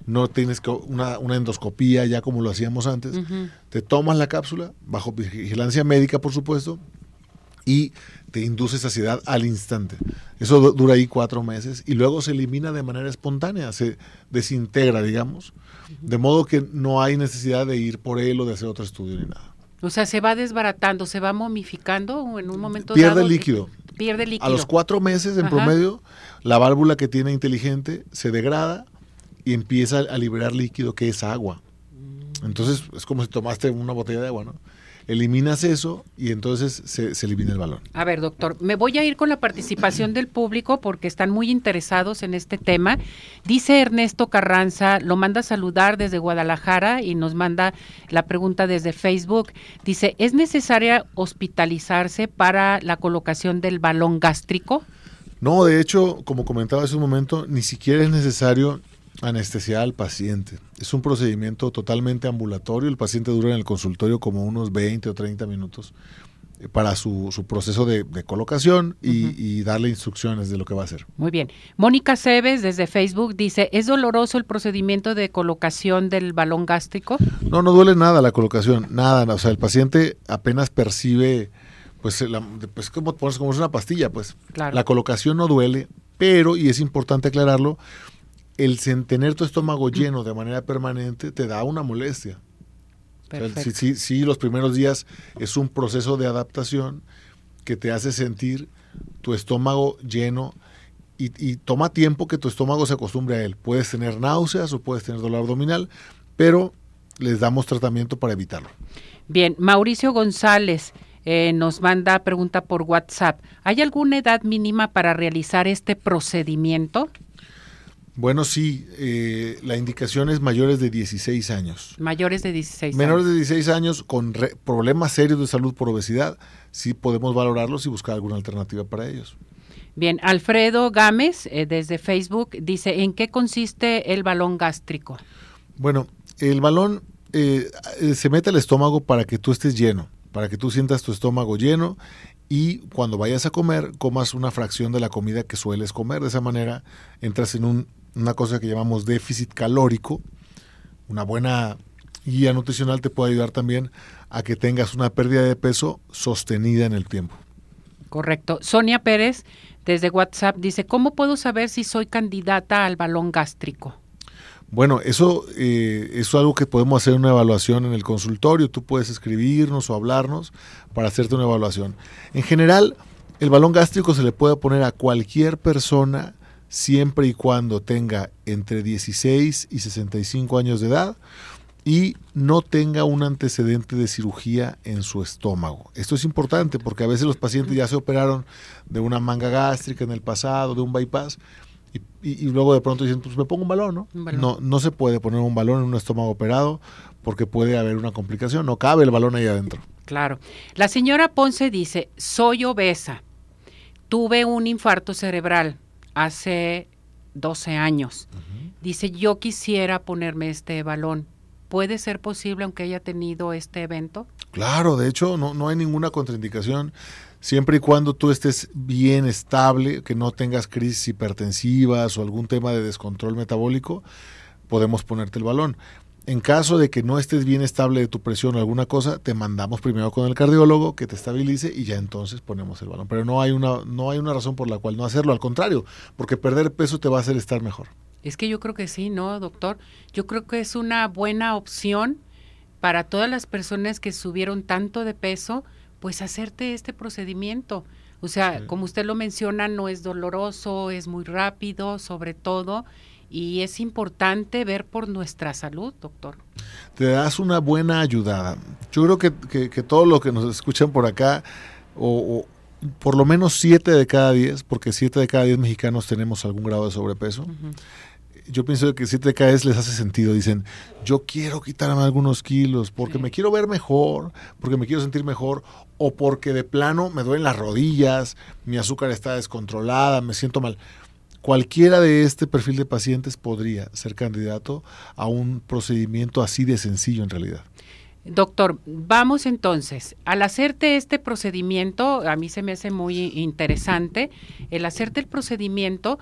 [SPEAKER 10] no tienes que una, una endoscopía ya como lo hacíamos antes. Te tomas la cápsula, bajo vigilancia médica, por supuesto, y te induce saciedad al instante. Eso du- dura ahí cuatro meses y luego se elimina de manera espontánea, se desintegra, digamos. De modo que no hay necesidad de ir por él o de hacer otro estudio ni nada.
[SPEAKER 1] O sea, se va desbaratando, se va momificando o en un momento
[SPEAKER 10] Pierde
[SPEAKER 1] dado,
[SPEAKER 10] líquido.
[SPEAKER 1] Pierde líquido.
[SPEAKER 10] A los cuatro meses, en
[SPEAKER 1] Ajá.
[SPEAKER 10] promedio, la válvula que tiene inteligente se degrada y empieza a liberar líquido que es agua. Entonces es como si tomaste una botella de agua, ¿no? Eliminas eso y entonces se, se elimina el balón.
[SPEAKER 1] A ver, doctor, me voy a ir con la participación del público porque están muy interesados en este tema. Dice Ernesto Carranza, lo manda a saludar desde Guadalajara y nos manda la pregunta desde Facebook. Dice, ¿es necesaria hospitalizarse para la colocación del balón gástrico?
[SPEAKER 10] No, de hecho, como comentaba hace un momento, ni siquiera es necesario anestesiar al paciente. Es un procedimiento totalmente ambulatorio. El paciente dura en el consultorio como unos 20 o 30 minutos eh, para su, su proceso de, de colocación y, y darle instrucciones de lo que va a hacer.
[SPEAKER 1] Muy bien. Mónica Cebes desde Facebook dice, ¿es doloroso el procedimiento de colocación del balón gástrico?
[SPEAKER 10] No, no duele nada la colocación, nada. O sea, el paciente apenas percibe, pues, la, pues como, como es una pastilla, pues.
[SPEAKER 1] Claro.
[SPEAKER 10] La colocación no duele, pero, y es importante aclararlo, el tener tu estómago lleno de manera permanente te da una molestia. O sea,
[SPEAKER 1] Perfecto.
[SPEAKER 10] sí, sí, sí, los primeros días es un proceso de adaptación que te hace sentir tu estómago lleno y, y toma tiempo que tu estómago se acostumbre a él. Puedes tener náuseas o puedes tener dolor abdominal, pero les damos tratamiento para evitarlo.
[SPEAKER 1] Bien, Mauricio González eh, nos manda pregunta por WhatsApp. ¿Hay alguna edad mínima para realizar este procedimiento?
[SPEAKER 10] Bueno, sí, eh, la indicación es mayores de 16 años.
[SPEAKER 1] Mayores de 16
[SPEAKER 10] Menores
[SPEAKER 1] años.
[SPEAKER 10] de 16 años con re- problemas serios de salud por obesidad, sí podemos valorarlos y buscar alguna alternativa para ellos.
[SPEAKER 1] Bien, Alfredo Gámez eh, desde Facebook dice, ¿en qué consiste el balón gástrico?
[SPEAKER 10] Bueno, el balón eh, eh, se mete al estómago para que tú estés lleno, para que tú sientas tu estómago lleno y cuando vayas a comer, comas una fracción de la comida que sueles comer. De esa manera entras en un- una cosa que llamamos déficit calórico. Una buena guía nutricional te puede ayudar también a que tengas una pérdida de peso sostenida en el tiempo.
[SPEAKER 1] Correcto. Sonia Pérez desde WhatsApp dice, ¿cómo puedo saber si soy candidata al balón gástrico?
[SPEAKER 10] Bueno, eso, eh, eso es algo que podemos hacer una evaluación en el consultorio. Tú puedes escribirnos o hablarnos para hacerte una evaluación. En general, el balón gástrico se le puede poner a cualquier persona siempre y cuando tenga entre 16 y 65 años de edad y no tenga un antecedente de cirugía en su estómago. Esto es importante porque a veces los pacientes ya se operaron de una manga gástrica en el pasado, de un bypass, y, y- y luego de pronto dicen, pues me pongo un balón, ¿no?
[SPEAKER 1] Un balón.
[SPEAKER 10] No, no se puede poner un balón en un estómago operado porque puede haber una complicación, no cabe el balón ahí adentro.
[SPEAKER 1] Claro. La señora Ponce dice, soy obesa, tuve un infarto cerebral hace 12 años. Dice, yo quisiera ponerme este balón. ¿Puede ser posible aunque haya tenido este evento?
[SPEAKER 10] Claro, de hecho no, no hay ninguna contraindicación siempre y cuando tú estés bien estable, que no tengas crisis hipertensivas o algún tema de descontrol metabólico, podemos ponerte el balón. En caso de que no estés bien estable de tu presión o alguna cosa, te mandamos primero con el cardiólogo que te estabilice y ya entonces ponemos el balón. Pero no hay una, no hay una razón por la cual no hacerlo, al contrario, porque perder peso te va a hacer estar mejor.
[SPEAKER 1] Es que yo creo que sí, ¿no, doctor? Yo creo que es una buena opción para todas las personas que subieron tanto de peso, pues hacerte este procedimiento. O sea, como usted lo menciona, no es doloroso, es muy rápido, sobre todo, y es importante ver por nuestra salud, doctor.
[SPEAKER 10] te das una buena ayudada. Yo creo que, que, que todo lo que nos escuchan por acá, o, o por lo menos siete de cada diez, porque siete de cada diez mexicanos tenemos algún grado de sobrepeso. Yo pienso que siete de cada diez les hace sentido. Dicen, yo quiero quitarme algunos kilos porque me quiero ver mejor, porque me quiero sentir mejor, o porque de plano me duelen las rodillas, mi azúcar está descontrolada, me siento mal. Cualquiera de este perfil de pacientes podría ser candidato a un procedimiento así de sencillo en realidad.
[SPEAKER 1] Doctor, vamos entonces, al hacerte este procedimiento, a mí se me hace muy interesante, el hacerte el procedimiento,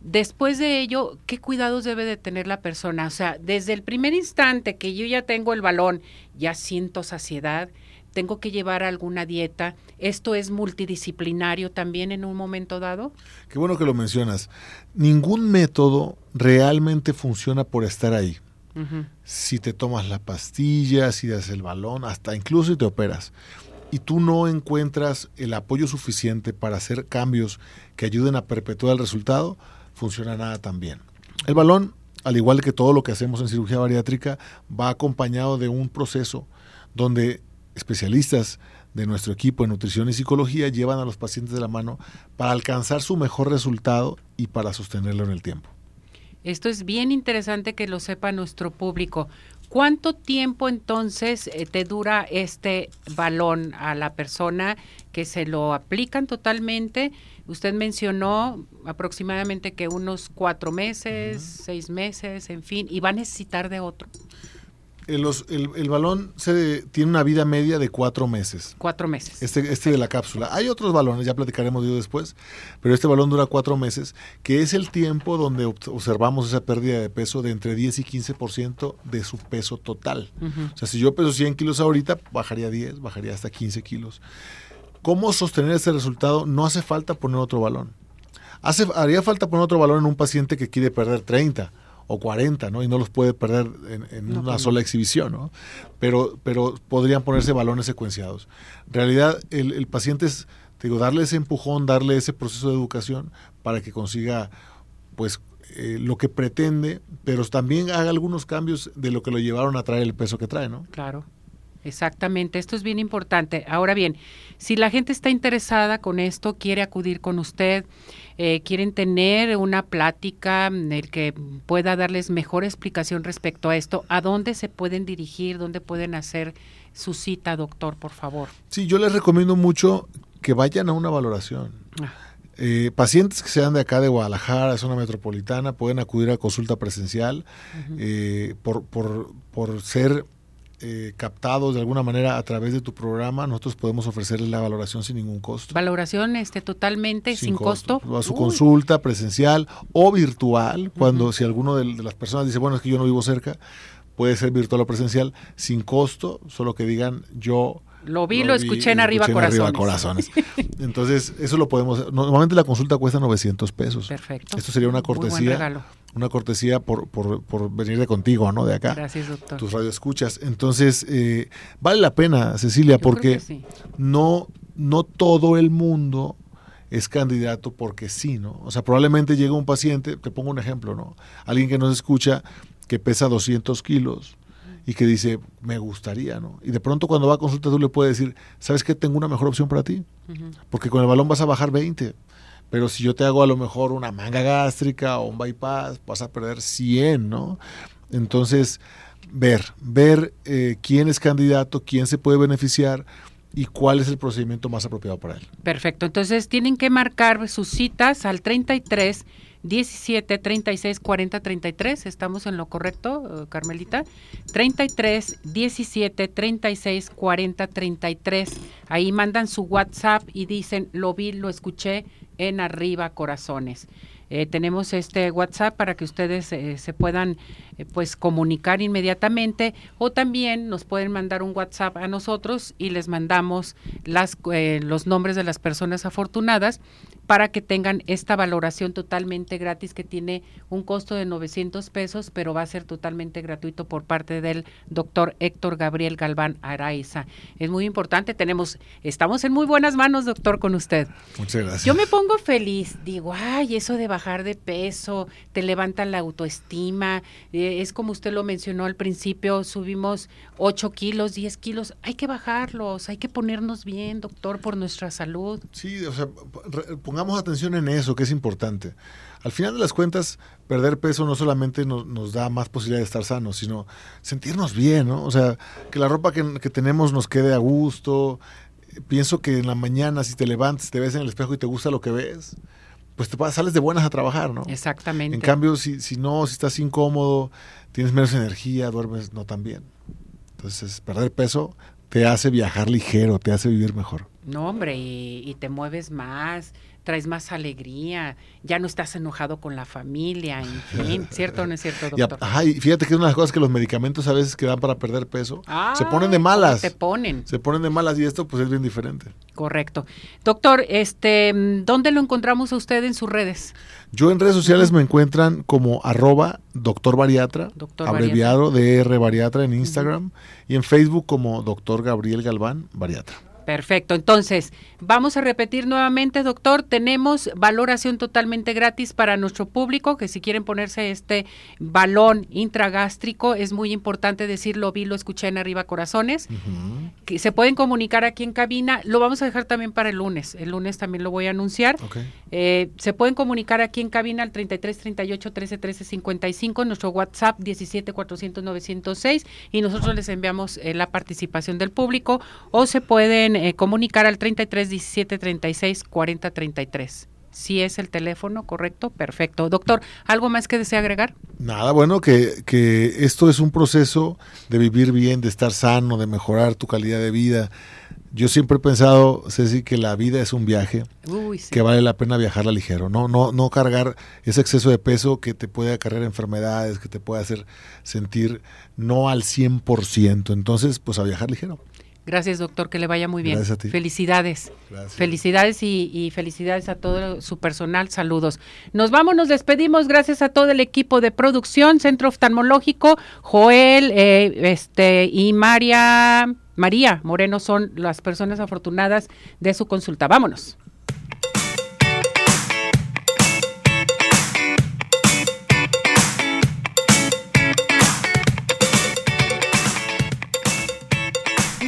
[SPEAKER 1] después de ello, ¿qué cuidados debe de tener la persona? O sea, desde el primer instante que yo ya tengo el balón, ya siento saciedad, tengo que llevar alguna dieta, ¿esto es multidisciplinario también en un momento dado?
[SPEAKER 10] Qué bueno que lo mencionas. Ningún método realmente funciona por estar ahí. si te tomas la pastilla, si das el balón, hasta incluso si te operas, y tú no encuentras el apoyo suficiente para hacer cambios que ayuden a perpetuar el resultado, funciona nada tan bien. El balón, al igual que todo lo que hacemos en cirugía bariátrica, va acompañado de un proceso donde especialistas de nuestro equipo en nutrición y psicología llevan a los pacientes de la mano para alcanzar su mejor resultado y para sostenerlo en el tiempo.
[SPEAKER 1] Esto es bien interesante que lo sepa nuestro público. ¿Cuánto tiempo entonces eh, te dura este balón a la persona que se lo aplican totalmente? Usted mencionó aproximadamente que unos cuatro meses, seis meses, en fin, y va a necesitar de otro.
[SPEAKER 10] El, el, balón se, tiene una vida media de cuatro meses.
[SPEAKER 1] Cuatro meses.
[SPEAKER 10] Este, este de la cápsula. Hay otros balones, ya platicaremos de ello después, pero este balón dura cuatro meses, que es el tiempo donde observamos esa pérdida de peso de entre 10 y 15% de su peso total. O sea, si yo peso 100 kilos ahorita, bajaría 10, bajaría hasta 15 kilos. ¿Cómo sostener ese resultado? No hace falta poner otro balón. Hace, haría falta poner otro balón en un paciente que quiere perder 30 o 40, ¿no? Y no los puede perder en, una pues sola exhibición, ¿no? Pero, pero podrían ponerse balones secuenciados. En realidad, el, paciente es, digo, darle ese empujón, darle ese proceso de educación para que consiga, pues, eh, lo que pretende, pero también haga algunos cambios de lo que lo llevaron a traer el peso que trae, ¿no?
[SPEAKER 1] Claro. Exactamente, esto es bien importante. Ahora bien, si la gente está interesada con esto, quiere acudir con usted, eh, quieren tener una plática en el que pueda darles mejor explicación respecto a esto, ¿a dónde se pueden dirigir? ¿Dónde pueden hacer su cita, doctor, por favor?
[SPEAKER 10] Sí, yo les recomiendo mucho que vayan a una valoración. Ah. Eh, pacientes que sean de acá de Guadalajara, zona metropolitana, pueden acudir a consulta presencial eh, por, por, por ser eh, captados de alguna manera a través de tu programa, nosotros podemos ofrecerles la valoración sin ningún costo.
[SPEAKER 1] Valoración este totalmente sin, costo.
[SPEAKER 10] A su consulta presencial o virtual, cuando si alguno de, las personas dice, bueno, es que yo no vivo cerca, puede ser virtual o presencial sin costo, solo que digan yo
[SPEAKER 1] lo vi, lo, escuché en Arriba
[SPEAKER 10] Corazones. Entonces, eso lo podemos. Normalmente la consulta cuesta 900 pesos.
[SPEAKER 1] Perfecto.
[SPEAKER 10] Esto sería una cortesía. Una cortesía por, por, por, venir de contigo, ¿no? De acá.
[SPEAKER 1] Gracias, doctor.
[SPEAKER 10] Tus radioescuchas. Entonces, eh, vale la pena, Cecilia, porque no, no todo el mundo es candidato porque sí, ¿no? O sea, probablemente llega un paciente, te pongo un ejemplo, ¿no? Alguien que nos escucha que pesa 200 kilos y que dice, me gustaría, ¿no? Y de pronto cuando va a consulta tú le puedes decir, ¿sabes qué? Tengo una mejor opción para ti. Porque con el balón vas a bajar 20. Pero si yo te hago a lo mejor una manga gástrica o un bypass, vas a perder 100, ¿no? Entonces, ver, ver eh, quién es candidato, quién se puede beneficiar y cuál es el procedimiento más apropiado para él.
[SPEAKER 1] Perfecto. Entonces, tienen que marcar sus citas al 33 17 36 40 33. ¿Estamos en lo correcto, eh, Carmelita? 33 17 36 40 33. Ahí mandan su WhatsApp y dicen, lo vi, lo escuché en arriba corazones. Eh, tenemos este WhatsApp para que ustedes eh, se puedan pues comunicar inmediatamente o también nos pueden mandar un WhatsApp a nosotros y les mandamos las, los nombres de las personas afortunadas para que tengan esta valoración totalmente gratis que tiene un costo de 900 pesos, pero va a ser totalmente gratuito por parte del doctor Héctor Gabriel Galván Araiza. Es muy importante, tenemos, estamos en muy buenas manos, doctor, con usted.
[SPEAKER 10] Muchas gracias.
[SPEAKER 1] Yo me pongo feliz, digo, ay, eso de bajar de peso, te levanta la autoestima, eh, es como usted lo mencionó al principio, subimos 8 kilos, 10 kilos, hay que bajarlos, hay que ponernos bien, doctor, por nuestra salud.
[SPEAKER 10] Sí, o sea, pongamos atención en eso, que es importante. Al final de las cuentas, perder peso no solamente nos, da más posibilidad de estar sanos, sino sentirnos bien, ¿no? O sea, que la ropa que, tenemos nos quede a gusto. Pienso que en la mañana, si te levantas, te ves en el espejo y te gusta lo que ves, pues te sales de buenas a trabajar, ¿no?
[SPEAKER 1] Exactamente.
[SPEAKER 10] En cambio, si, si no, si estás incómodo, tienes menos energía, duermes no tan bien. Entonces, perder peso te hace viajar ligero, te hace vivir mejor.
[SPEAKER 1] No, hombre, y, y te mueves más, traes más alegría, ya no estás enojado con la familia, en fin, ¿cierto o no es cierto, doctor?
[SPEAKER 10] ajá, y fíjate que una de las cosas que los medicamentos a veces que dan para perder peso, se ponen de malas.
[SPEAKER 1] Se ponen.
[SPEAKER 10] Se ponen de malas y esto pues es bien diferente.
[SPEAKER 1] Correcto. Doctor, este, ¿dónde lo encontramos a usted en sus redes?
[SPEAKER 10] Yo en redes sociales me encuentran como arroba doctor bariatra, abreviado DR bariatra en Instagram y en Facebook como doctor Gabriel Galván bariatra.
[SPEAKER 1] Perfecto. Entonces, vamos a repetir nuevamente, doctor. Tenemos valoración totalmente gratis para nuestro público, que si quieren ponerse este balón intragástrico, es muy importante decirlo, vi, lo escuché en Arriba Corazones, que se pueden comunicar aquí en cabina. Lo vamos a dejar también para el lunes. El lunes también lo voy a anunciar. Eh, se pueden comunicar aquí en cabina al 33 38 13 13 55, nuestro WhatsApp 17 400 906 y nosotros les enviamos eh, la participación del público o se pueden eh, comunicar al 33 17 36 40 33. Si es el teléfono correcto, perfecto. Doctor, ¿algo más que desea agregar?
[SPEAKER 10] Nada, bueno, que, que esto es un proceso de vivir bien, de estar sano, de mejorar tu calidad de vida. Yo siempre he pensado, Ceci, que la vida es un viaje, que vale la pena viajarla ligero, no, no, no cargar ese exceso de peso que te puede acarrear enfermedades, que te puede hacer sentir no al 100%. Entonces, pues a viajar ligero.
[SPEAKER 1] Gracias, doctor, que le vaya muy bien.
[SPEAKER 10] Gracias a ti.
[SPEAKER 1] Felicidades. Felicidades y, felicidades a todo su personal. Saludos. Nos vamos, nos despedimos. Gracias a todo el equipo de producción, Centro Oftalmológico, Joel eh, este, y María, María Moreno son las personas afortunadas de su consulta. Vámonos.